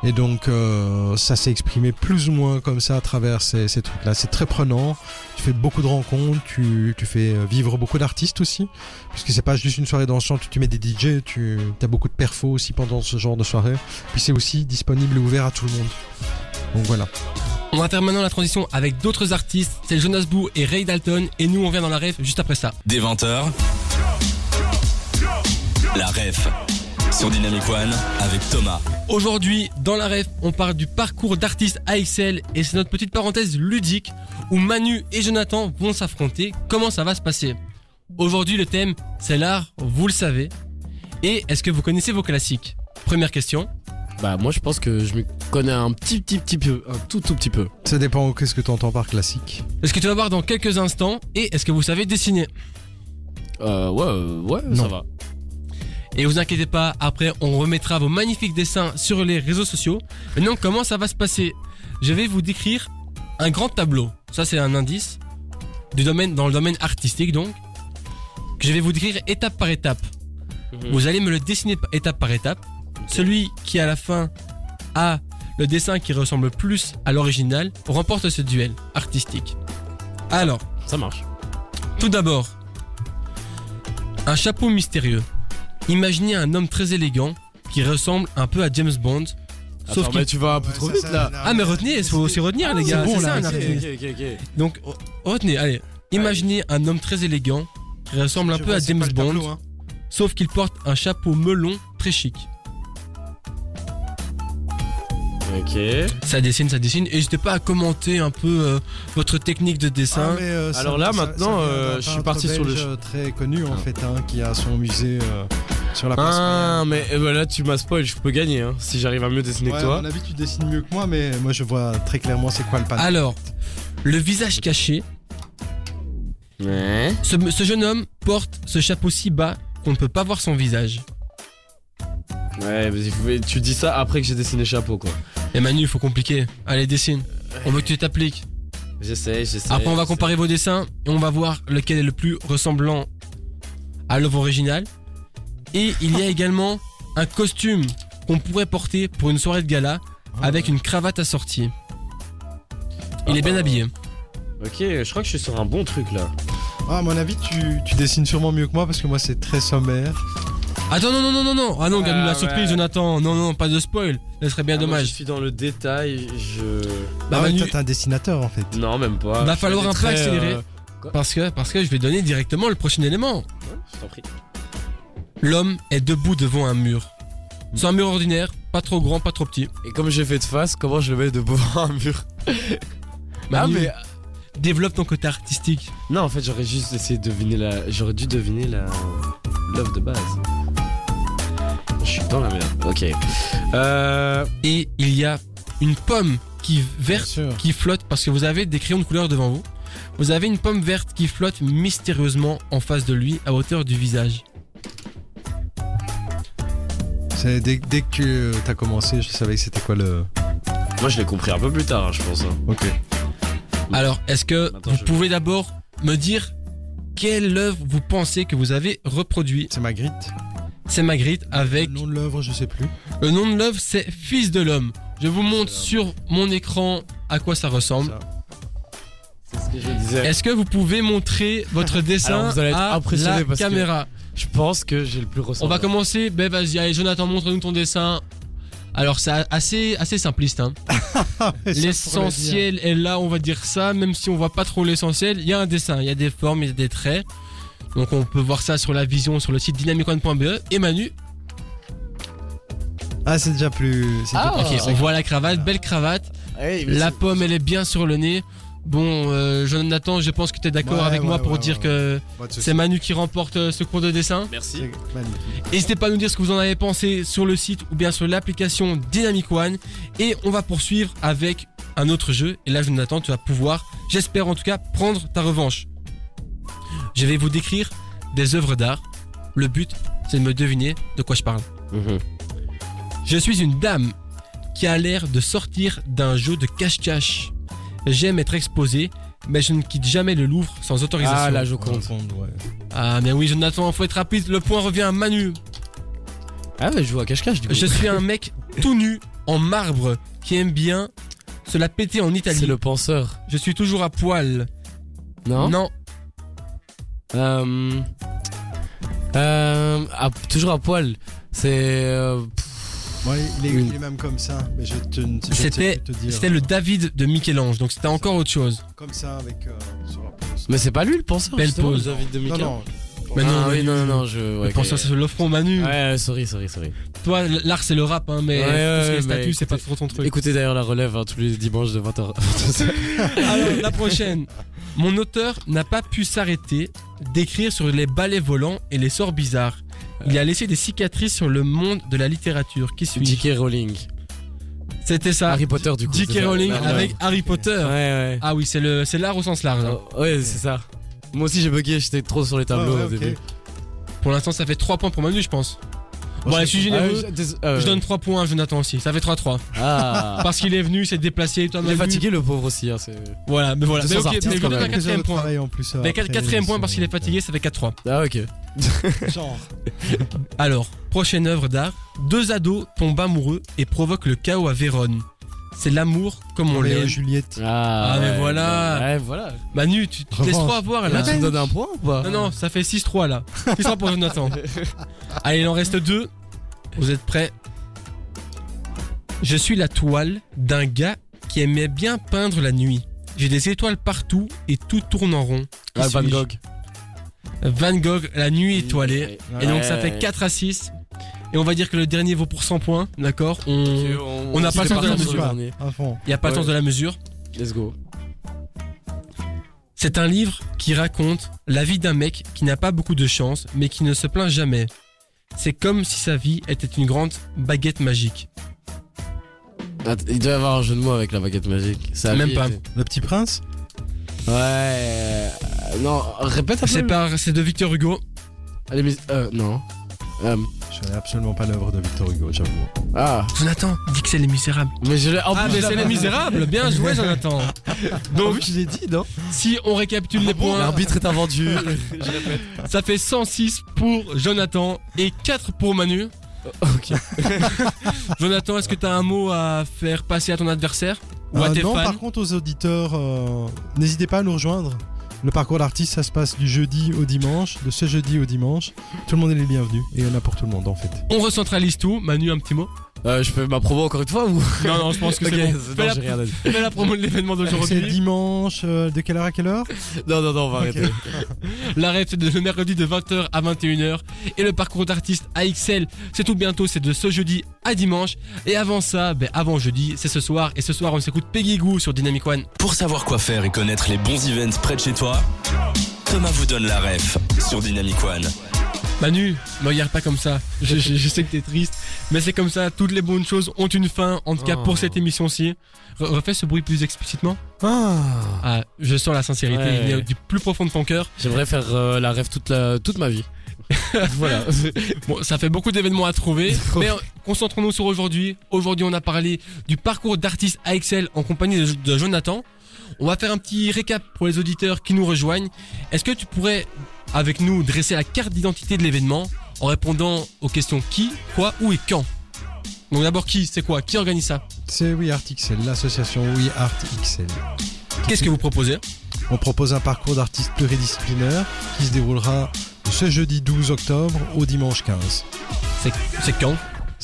Speaker 3: Et donc, euh, ça s'est exprimé plus ou moins comme ça à travers ces, trucs-là. C'est très prenant. Tu fais beaucoup de rencontres, tu, tu fais euh, vivre beaucoup d'artistes aussi. Puisque c'est pas juste une soirée dansante où tu mets des DJ, tu as beaucoup de perfos aussi pendant ce genre de soirée. Puis c'est aussi disponible et ouvert à tout le monde. Donc voilà.
Speaker 2: On va faire maintenant la transition avec d'autres artistes. C'est Jonas Boo et Ray Dalton. Et nous, on vient dans la rêve juste après ça.
Speaker 1: Des 20h. La ref sur Dynamic One avec Thomas.
Speaker 2: Aujourd'hui, dans la rêve, on parle du parcours d'artiste AXL et c'est notre petite parenthèse ludique où Manu et Jonathan vont s'affronter. Comment ça va se passer? Aujourd'hui, le thème, c'est l'art, vous le savez. Et est-ce que vous connaissez vos classiques? Première question.
Speaker 4: Bah moi je pense que je me connais un petit petit petit peu, un tout tout petit peu.
Speaker 3: Ça dépend qu'est-ce que tu entends par classique.
Speaker 2: est Ce que tu vas voir dans quelques instants. Et est-ce que vous savez dessiner
Speaker 4: Euh, ouais, euh, ouais, ça
Speaker 3: Non.
Speaker 4: va.
Speaker 2: Et vous inquiétez pas, après on remettra vos magnifiques dessins sur les réseaux sociaux. Maintenant, comment ça va se passer? Je vais vous décrire un grand tableau. Ça, c'est un indice du domaine, dans le domaine artistique, donc. Que je vais vous décrire étape par étape.
Speaker 4: Mhm.
Speaker 2: Vous allez me le dessiner étape par étape. Celui qui, à la fin, a le dessin qui ressemble plus à l'original remporte ce duel artistique. Alors,
Speaker 4: Ça marche.
Speaker 2: tout d'abord, un chapeau mystérieux. Imaginez un homme très élégant qui ressemble un peu à James Bond. Sauf
Speaker 4: Sauf que tu vas un peu trop vite là.
Speaker 2: Ah mais retenez, il faut aussi retenir les gars.
Speaker 3: c'est bon,
Speaker 2: c'est ça,
Speaker 3: là,
Speaker 2: un
Speaker 3: ok,
Speaker 2: artiste.
Speaker 4: ok, ok.
Speaker 2: Donc re- retenez, allez. Imaginez un homme très élégant qui ressemble un peu
Speaker 3: vois,
Speaker 2: à James Bond,
Speaker 3: tableau, hein.
Speaker 2: sauf qu'il porte un chapeau melon très chic.
Speaker 4: Ok.
Speaker 2: Ça dessine, ça dessine. Et n'hésitez pas à commenter un peu euh, votre technique de dessin.
Speaker 3: Ah, mais, euh, ça-
Speaker 4: Alors là, maintenant,
Speaker 3: ça
Speaker 4: euh, je suis parti sur le
Speaker 3: très connu en
Speaker 4: Ah.
Speaker 3: fait, hein, qui a son musée euh, sur la place.
Speaker 4: Ah mais eh ben là tu m'as spoil, je peux gagner hein, si j'arrive à mieux dessiner
Speaker 3: Ouais,
Speaker 4: que toi.
Speaker 3: à mon avis, tu dessines mieux que moi, mais moi je vois très clairement c'est quoi le panneau.
Speaker 2: Alors, le visage caché.
Speaker 4: Ouais.
Speaker 2: Ce, ce jeune homme porte ce chapeau si bas qu'on ne peut pas voir son visage.
Speaker 4: Ouais, mais tu dis ça après que j'ai dessiné le chapeau quoi.
Speaker 2: Et Manu, il faut compliquer. Allez, dessine. On veut que tu t'appliques.
Speaker 4: J'essaie, j'essaie.
Speaker 2: Après, on va comparer vos dessins et on va voir lequel est le plus ressemblant à l'œuvre originale. Et il y a également un costume qu'on pourrait porter pour une soirée de gala avec une cravate assortie. Il est bien
Speaker 4: Ah.
Speaker 2: habillé.
Speaker 4: Ok, je crois que je suis sur un bon truc là.
Speaker 3: Ah, à mon avis, tu, tu dessines sûrement mieux que moi parce que moi c'est très sommaire.
Speaker 2: Attends, non, non, non, non, non. Ah non, garde-nous
Speaker 4: Ah,
Speaker 2: la surprise,
Speaker 4: ouais.
Speaker 2: Jonathan. Non, non, pas de spoil. Ce serait bien
Speaker 4: Ah, moi,
Speaker 2: dommage.
Speaker 4: je suis dans le détail, je.
Speaker 2: Bah,
Speaker 3: ah
Speaker 2: Manu,
Speaker 3: toi, t'es un dessinateur en fait.
Speaker 4: Non, même pas.
Speaker 2: Va falloir un peu accélérer.
Speaker 4: euh,
Speaker 2: parce que, parce que je vais donner directement le prochain élément.
Speaker 4: ouais, je t'en prie.
Speaker 2: L'homme est debout devant un mur. C'est un mur ordinaire, pas trop grand, pas trop petit.
Speaker 4: Et comme j'ai fait de face, comment je le mets devant un mur Ah,
Speaker 2: Manu,
Speaker 4: mais.
Speaker 2: développe ton côté artistique.
Speaker 4: Non, en fait, j'aurais juste essayé de deviner la. J'aurais dû deviner la. L'œuvre de base. Dans la merde. Ok. Euh.
Speaker 2: Et il y a une pomme qui
Speaker 3: Bien
Speaker 2: verte
Speaker 3: sûr.
Speaker 2: qui flotte parce que vous avez des crayons de couleur devant vous. Vous avez une pomme verte qui flotte mystérieusement en face de lui à hauteur du visage.
Speaker 3: C'est dès, dès que tu as commencé, je savais que c'était quoi le.
Speaker 4: Moi, je l'ai compris un peu plus tard, hein, je pense. hein.
Speaker 3: Ok.
Speaker 2: Alors, est-ce que
Speaker 4: Attends,
Speaker 2: vous
Speaker 4: je-
Speaker 2: pouvez d'abord me dire quelle œuvre vous pensez que vous avez reproduit
Speaker 3: C'est Magritte.
Speaker 2: C'est Magritte avec
Speaker 3: Le nom de l'œuvre, je sais plus.
Speaker 2: le nom de l'œuvre, c'est Fils de l'homme. Je vous montre sur mon écran à quoi ça ressemble.
Speaker 4: C'est ce que je disais.
Speaker 2: Est-ce que vous pouvez montrer votre dessin
Speaker 4: Alors, vous allez être
Speaker 2: à
Speaker 4: impressionné
Speaker 2: la
Speaker 4: parce que-
Speaker 2: caméra
Speaker 4: Je pense que j'ai le plus
Speaker 2: On
Speaker 4: ressemblant.
Speaker 2: va commencer. Ben vas-y, allez Jonathan, montre-nous ton dessin. Alors c'est assez assez simpliste. Hein. L'essentiel est là, on va dire ça, même si on voit pas trop l'essentiel. Il y a un dessin, il y a des formes, il y a des traits. Donc on peut voir ça sur la vision sur le site dynamicone.be. Et Manu,
Speaker 3: Ah, c'est déjà plus. c'est
Speaker 4: Ah,
Speaker 3: déjà plus
Speaker 2: Ok, on voit la cravate, belle cravate. La pomme, elle est bien sur le nez. Bon, euh, Jonathan, je pense que tu es d'accord
Speaker 3: Ouais,
Speaker 2: avec moi pour
Speaker 3: ouais,
Speaker 2: dire
Speaker 3: ouais.
Speaker 2: que c'est Manu qui remporte euh, ce cours de dessin.
Speaker 4: Merci.
Speaker 2: N'hésitez pas à nous dire ce que vous en avez pensé sur le site ou bien sur l'application Dynamic One. Et on va poursuivre avec un autre jeu. Et là, Jonathan, tu vas pouvoir, j'espère en tout cas, prendre ta revanche. Je vais vous décrire des œuvres d'art. Le but, c'est de me deviner de quoi je parle.
Speaker 4: Mhm.
Speaker 2: Je suis une dame qui a l'air de sortir d'un jeu de cache-cache. J'aime être exposée, mais je ne quitte jamais le Louvre sans autorisation.
Speaker 4: Ah, la
Speaker 3: On
Speaker 4: Joconde.
Speaker 3: ouais.
Speaker 2: Ah, mais oui, Jonathan, faut être rapide. Le point revient à Manu.
Speaker 4: Ah, mais je joue à cache-cache du coup.
Speaker 2: Je suis un mec tout nu, en marbre, qui aime bien se la péter en Italie.
Speaker 4: C'est le penseur.
Speaker 2: Je suis toujours à poil.
Speaker 4: Non?
Speaker 2: Non.
Speaker 4: Euh, euh, à- toujours à poil. C'est. euh,
Speaker 3: Ouais, il est,
Speaker 4: Une-
Speaker 3: il est même comme ça. Mais je te, je
Speaker 2: C'était,
Speaker 3: te dire.
Speaker 2: c'était le David de Michel-Ange, donc c'était encore autre chose.
Speaker 3: Comme ça avec. euh, sur la pose.
Speaker 4: Mais c'est pas lui le penseur.
Speaker 2: Belle
Speaker 4: le David de
Speaker 3: Non,
Speaker 4: Mika.
Speaker 3: non.
Speaker 2: Mais
Speaker 4: ah,
Speaker 2: non,
Speaker 4: oui,
Speaker 2: mais-
Speaker 4: non, non, non, je.
Speaker 2: Mais
Speaker 4: Ouais,
Speaker 2: ça,
Speaker 4: ok.
Speaker 2: c'est l'offront Manu.
Speaker 4: Ouais, sorry, sorry, sorry.
Speaker 2: Toi, l'art, c'est le rap, hein, mais
Speaker 4: Ouais,
Speaker 2: tout ce qui
Speaker 4: ouais,
Speaker 2: est
Speaker 4: mais
Speaker 2: statut, c'est pas
Speaker 4: écoutez-
Speaker 2: trop ton truc.
Speaker 4: Écoutez d'ailleurs la relève hein, tous les dimanches de 20h.
Speaker 2: Alors, la prochaine. Mon auteur n'a pas pu s'arrêter d'écrire sur les balais volants et les sorts bizarres. Il a laissé des cicatrices sur le monde de la littérature. Qui suis
Speaker 4: J.K. Rowling.
Speaker 2: C'était ça.
Speaker 4: Harry Potter du coup.
Speaker 2: J.K. Rowling
Speaker 4: Ouais,
Speaker 2: avec Harry Potter.
Speaker 4: Ouais, ouais.
Speaker 2: Ah oui, c'est le, c'est l'art au sens large. hein.
Speaker 4: Oh, ouais, c'est ça. Moi aussi j'ai bugué, j'étais trop sur les tableaux
Speaker 3: Ouais, ouais,
Speaker 4: au début.
Speaker 2: Pour l'instant, ça fait 3 points pour Manu, je pense. Bon, allez, je suis
Speaker 4: Ah,
Speaker 2: généreux.
Speaker 4: je- euh,
Speaker 2: donne 3 points à Jonathan aussi. Ça fait 3-3.
Speaker 4: Ah.
Speaker 2: Parce qu'il est venu, il s'est déplacé. Toi,
Speaker 4: Il est fatigué le pauvre aussi. Hein,
Speaker 2: Voilà, mais voilà. Mais ok, mais je
Speaker 4: quand
Speaker 2: donne un quatrième point.
Speaker 3: en plus. euh,
Speaker 2: Mais
Speaker 3: après,
Speaker 2: quatrième point parce qu'il est
Speaker 3: c'est-
Speaker 2: fatigué, ça fait 4-3.
Speaker 4: Ah ok.
Speaker 3: Genre.
Speaker 2: Alors, prochaine œuvre d'art. Deux ados tombent amoureux et provoquent le chaos à Vérone. C'est l'amour comme on l'aime.
Speaker 3: Juliette.
Speaker 4: Ah,
Speaker 2: Ah, mais
Speaker 4: ouais,
Speaker 2: voilà.
Speaker 4: Ouais voilà.
Speaker 2: Manu, tu, te laisses
Speaker 3: Revanche.
Speaker 2: trop avoir
Speaker 4: Là
Speaker 2: là.
Speaker 4: tu me donnes un point ou pas
Speaker 2: Non, non, ça fait 6-3 là. 6-3 pour Jonathan. Allez, il en reste deux. Vous êtes prêts Je suis la toile d'un gars qui aimait bien peindre la nuit. J'ai des étoiles partout et tout tourne en rond. Qui
Speaker 4: Ah, Van
Speaker 2: suis-je
Speaker 4: Gogh.
Speaker 2: Van Gogh, la nuit étoilée. Et donc ça fait 4 à 6. Et on va dire que le dernier vaut pour 100 points, d'accord On on n'a pas le sens de la mesure. Il n'y a pas le sens de la mesure.
Speaker 4: Let's go.
Speaker 2: C'est un livre qui raconte la vie d'un mec qui n'a pas beaucoup de chance, mais qui ne se plaint jamais. C'est comme si sa vie était une grande baguette magique.
Speaker 4: Il doit y avoir un jeu de mots avec la baguette magique. Ça
Speaker 2: Même pas.
Speaker 3: Le petit prince
Speaker 4: Ouais. euh, Non, répète un peu.
Speaker 2: C'est par, c'est de Victor Hugo.
Speaker 4: Allez, mais. Euh, non. Euh,
Speaker 3: Je connais absolument pas l'œuvre de Victor Hugo, j'avoue.
Speaker 4: ah.
Speaker 2: Jonathan, dis que c'est Les Misérables.
Speaker 4: Mais je l'ai. en
Speaker 2: Ah,
Speaker 4: plus,
Speaker 2: mais c'est Les Misérables. Bien joué, Jonathan. Donc,
Speaker 4: je l'ai dit, non
Speaker 2: si on récapitule les points,
Speaker 4: L'arbitre est invendu.
Speaker 2: ça fait 106 pour Jonathan et 4 pour Manu.
Speaker 4: ok.
Speaker 2: Jonathan, est-ce que tu as un mot à faire passer à ton adversaire ou à
Speaker 3: Euh,
Speaker 2: tes
Speaker 3: non,
Speaker 2: fans
Speaker 3: par contre, aux auditeurs, euh, n'hésitez pas à nous rejoindre. Le parcours d'artiste, ça se passe du jeudi au dimanche, de ce jeudi au dimanche. Tout le monde est les bienvenus et il y en a pour tout le monde en fait.
Speaker 2: On recentralise tout. Manu, un petit mot?
Speaker 4: Euh, je fais ma promo encore une fois ou?
Speaker 2: Non, non, je pense que c'est bon.
Speaker 4: c'est-
Speaker 2: Fais
Speaker 4: non,
Speaker 2: la,
Speaker 4: rien à dire.
Speaker 2: fais la promo de l'événement
Speaker 3: C'est
Speaker 2: d'aujourd'hui.
Speaker 3: dimanche, euh, de quelle heure à quelle heure?
Speaker 4: Non, non, non, on va arrêter.
Speaker 2: La rêve, c'est de le mercredi de 20h à 21h. Et le parcours d'artiste AXL, c'est tout bientôt, c'est de ce jeudi à dimanche. Et avant ça, ben avant jeudi, c'est ce soir. Et ce soir, on s'écoute Peggy Goo sur Dynamic One.
Speaker 1: Pour savoir quoi faire et connaître les bons events près de chez toi, Thomas vous donne la ref sur Dynamic One.
Speaker 2: Manu, me regarde pas comme ça. Je, je- je sais que t'es triste, mais c'est comme ça. Toutes les bonnes choses ont une fin. En tout cas,
Speaker 4: Oh.
Speaker 2: pour cette émission-ci. Re- refais ce bruit plus explicitement.
Speaker 3: Ah
Speaker 2: Ah, je sens la sincérité.
Speaker 4: Ouais.
Speaker 2: Du plus profond de ton cœur.
Speaker 4: J'aimerais faire euh, la rêve toute, la, toute ma vie. voilà.
Speaker 2: Bon, ça fait beaucoup d'événements à trouver, mais euh, concentrons-nous sur aujourd'hui. Aujourd'hui, on a parlé du parcours d'artiste AXL en compagnie de, de Jonathan. On va faire un petit récap pour les auditeurs qui nous rejoignent. Est-ce que tu pourrais, avec nous, dresser la carte d'identité de l'événement en répondant aux questions qui, quoi, où et quand. Donc d'abord qui, c'est quoi? Qui organise ça?
Speaker 3: C'est We Art XL, l'association We Art XL.
Speaker 2: Qu'est-ce que vous proposez?
Speaker 3: On propose un parcours d'artistes pluridisciplinaire qui se déroulera ce jeudi 12 octobre au dimanche 15.
Speaker 2: C'est c'est quand?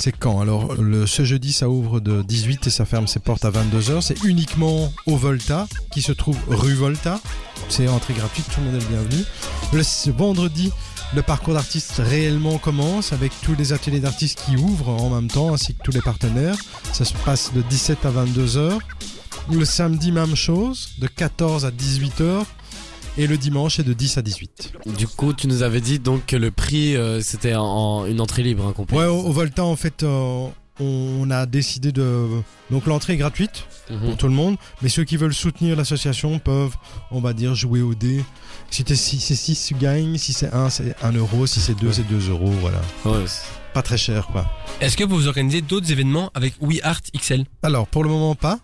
Speaker 3: C'est quand Alors, ce jeudi, ça ouvre de 18 et ça ferme ses portes à 22h. C'est uniquement au Volta, qui se trouve rue Volta. C'est entrée gratuite, tout le monde est le bienvenu. Le vendredi le parcours d'artiste réellement commence avec tous les ateliers d'artistes qui ouvrent en même temps, ainsi que tous les partenaires. Ça se passe de 17 à 22 heures. Le samedi, même chose, de 14 à 18 heures. Et le dimanche, c'est de 10 à 18.
Speaker 4: Du coup, tu nous avais dit donc que le prix euh, c'était en, en une entrée libre, hein, complet.
Speaker 3: Ouais, au, au Volta, en fait, euh, on a décidé de. Donc l'entrée est gratuite
Speaker 4: Mhm.
Speaker 3: pour tout le monde, mais ceux qui veulent soutenir l'association peuvent, on va dire, jouer au dé. Si t'es- si c'est 6, tu gagnes. Si c'est 1, c'est 1 euro. Si c'est 2, c'est 2 euros. Voilà.
Speaker 4: Ouais, c'est-
Speaker 3: Pas très cher, quoi.
Speaker 2: Est-ce que vous organisez d'autres événements avec We Art XL
Speaker 3: Alors, pour le moment, pas.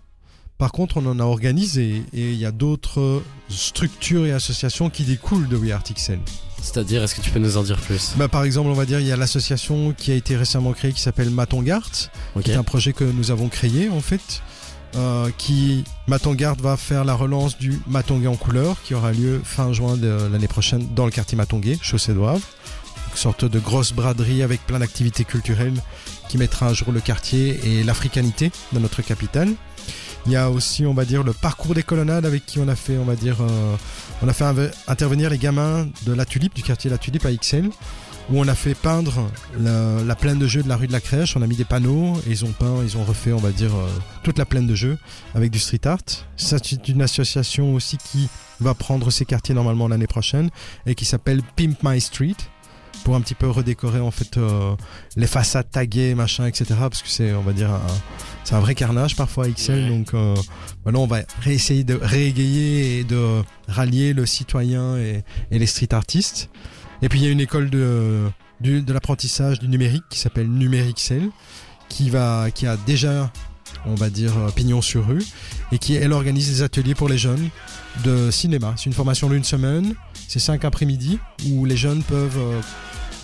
Speaker 3: Par contre, on en a organisé et il y a d'autres structures et associations qui découlent de We Art XL.
Speaker 4: C'est-à-dire, est-ce que tu peux nous en dire plus?
Speaker 3: Bah, par exemple, on va dire, il y a l'association qui a été récemment créée qui s'appelle Matongart, qui est un projet que nous avons créé en fait. euh, qui Matongard va faire la relance du Matongué en couleur qui aura lieu fin juin de l'année prochaine dans le quartier Matongué, chaussée d'Oivre. Une sorte de grosse braderie avec plein d'activités culturelles qui mettra à jour le quartier et l'africanité de notre capitale. Il y a aussi, on va dire, le parcours des colonnades avec qui on a fait, on va dire, euh, on a fait intervenir les gamins de la Tulipe, du quartier La Tulipe à XL, où on a fait peindre la, la plaine de jeu de la rue de la Crèche. On a mis des panneaux et ils ont peint, ils ont refait, on va dire, euh, toute la plaine de jeu avec du street art. C'est une association aussi qui va prendre ces quartiers normalement l'année prochaine et qui s'appelle Pimp My Street pour un petit peu redécorer en fait euh, les façades taguées, machin, etc. Parce que c'est, on va dire, un- c'est un vrai carnage parfois à XL.
Speaker 4: Ouais.
Speaker 3: Donc euh, voilà, on va réessayer de réégayer et de rallier le citoyen et, et les street artistes. Et puis il y a une école de, de l'apprentissage du numérique qui s'appelle Numérixel, qui va, qui a déjà, on va dire, euh, pignon sur rue, et qui elle organise des ateliers pour les jeunes de cinéma. C'est une formation d'une semaine, c'est cinq après-midi où les jeunes peuvent euh,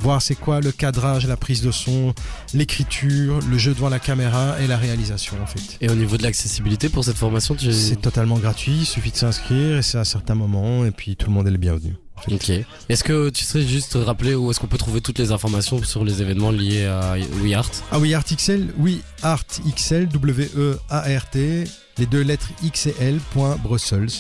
Speaker 3: voir c'est quoi le cadrage, la prise de son, l'écriture, le jeu devant la caméra et la réalisation en fait.
Speaker 4: Et au niveau de l'accessibilité pour cette formation, tu...
Speaker 3: C'est totalement gratuit, il suffit de s'inscrire et c'est à certains moments et puis tout le monde est le bienvenu.
Speaker 4: Ok. Est-ce que tu serais juste rappeler où est-ce qu'on peut trouver toutes les informations sur les événements liés à We Art
Speaker 3: Ah oui, Art XL, oui, Art XL, W-E-A-R-T, les deux lettres X et L, point Brussels.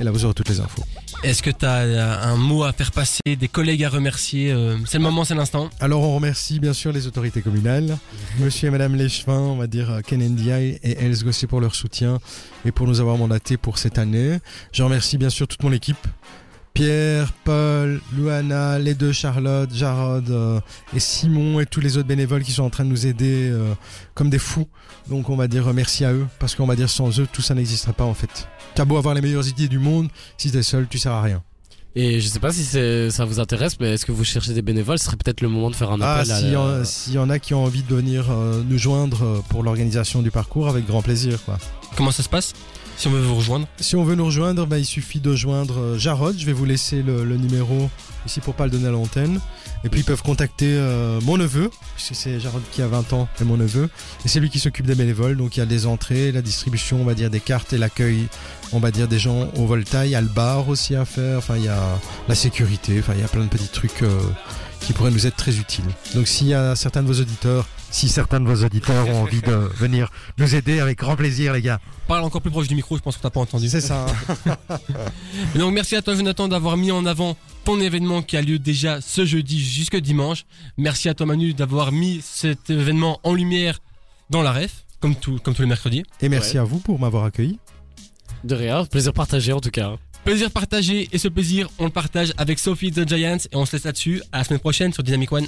Speaker 3: Et là, vous aurez toutes les infos.
Speaker 2: Est-ce que tu as un mot à faire passer, des collègues à remercier euh, C'est le moment, c'est l'instant.
Speaker 3: Alors, on remercie bien sûr les autorités communales, monsieur et madame Léchevin, on va dire euh, Ken Ndiaye et Els Gossé pour leur soutien et pour nous avoir mandatés pour cette année. Je remercie bien sûr toute mon équipe. Pierre, Paul, Luana, les deux Charlotte, Jarod euh, et Simon et tous les autres bénévoles qui sont en train de nous aider euh, comme des fous. Donc on va dire euh, merci à eux parce qu'on va dire sans eux tout ça n'existerait pas en fait. T'as beau avoir les meilleures idées du monde, si t'es seul tu sers à rien.
Speaker 4: Et je sais pas si ça vous intéresse, mais est-ce que vous cherchez des bénévoles? Ce serait peut-être le moment de faire un
Speaker 3: Ah,
Speaker 4: appel à
Speaker 3: s'il y,
Speaker 4: la-
Speaker 3: en- s'il y en a qui ont envie de venir euh, nous joindre euh, pour l'organisation du parcours, avec grand plaisir. Quoi.
Speaker 2: Comment ça se passe? Si on veut vous rejoindre?
Speaker 3: Si on veut nous rejoindre, bah, il suffit de joindre euh, Jarod. Je vais vous laisser le, le numéro ici pour pas le donner à l'antenne. Et puis ils peuvent contacter euh, mon neveu, puisque c'est Jarod qui a 20 ans et mon neveu. Et c'est lui qui s'occupe des bénévoles. Donc il y a les entrées, la distribution, on va dire, des cartes et l'accueil, on va dire, des gens au Volta. Il y a le bar aussi à faire. Enfin, il y a la sécurité. Enfin, il y a plein de petits trucs euh, qui pourraient nous être très utiles. Donc s'il y a certains de vos auditeurs, si certains de vos auditeurs ont envie de venir nous aider, avec grand plaisir, les gars.
Speaker 2: Parle encore plus proche du micro, je pense qu'on t'a pas entendu.
Speaker 3: C'est ça. hein.
Speaker 2: Et donc merci à toi Jonathan d'avoir mis en avant ton événement qui a lieu déjà ce jeudi jusque dimanche. Merci à toi Manu d'avoir mis cet événement en lumière dans la ref, comme, tout, comme tous les mercredis.
Speaker 3: Et merci
Speaker 4: Ouais.
Speaker 3: à vous pour m'avoir accueilli.
Speaker 4: De rien, plaisir partagé en tout cas.
Speaker 2: Plaisir partagé et ce plaisir on le partage avec Sophie the Giant et on se laisse là-dessus. À la semaine prochaine sur Dynamic One.